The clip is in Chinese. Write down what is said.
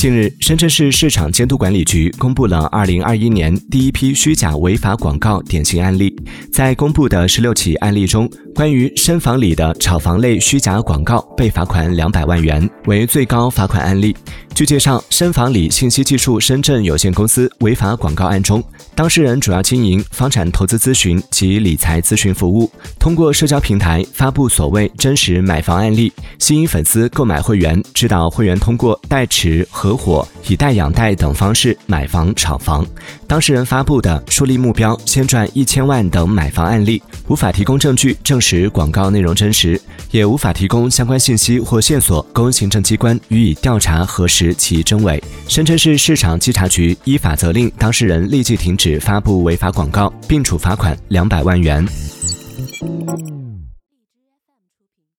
近日，深圳市市场监督管理局公布了二零二一年第一批虚假违法广告典型案例。在公布的十六起案例中，关于深房里的炒房类虚假广告被罚款两百万元，为最高罚款案例。据介绍，深房里信息技术深圳有限公司违法广告案中，当事人主要经营房产投资咨询及理财咨询服务，通过社交平台发布所谓真实买房案例，吸引粉丝购买会员，指导会员通过代持。合伙以贷养贷等方式买房炒房，当事人发布的树立目标先赚一千万等买房案例，无法提供证据证实广告内容真实，也无法提供相关信息或线索供行政机关予以调查核实其真伪。深圳市市场稽查局依法责令当事人立即停只发布违法广告，并处罚款两百万元。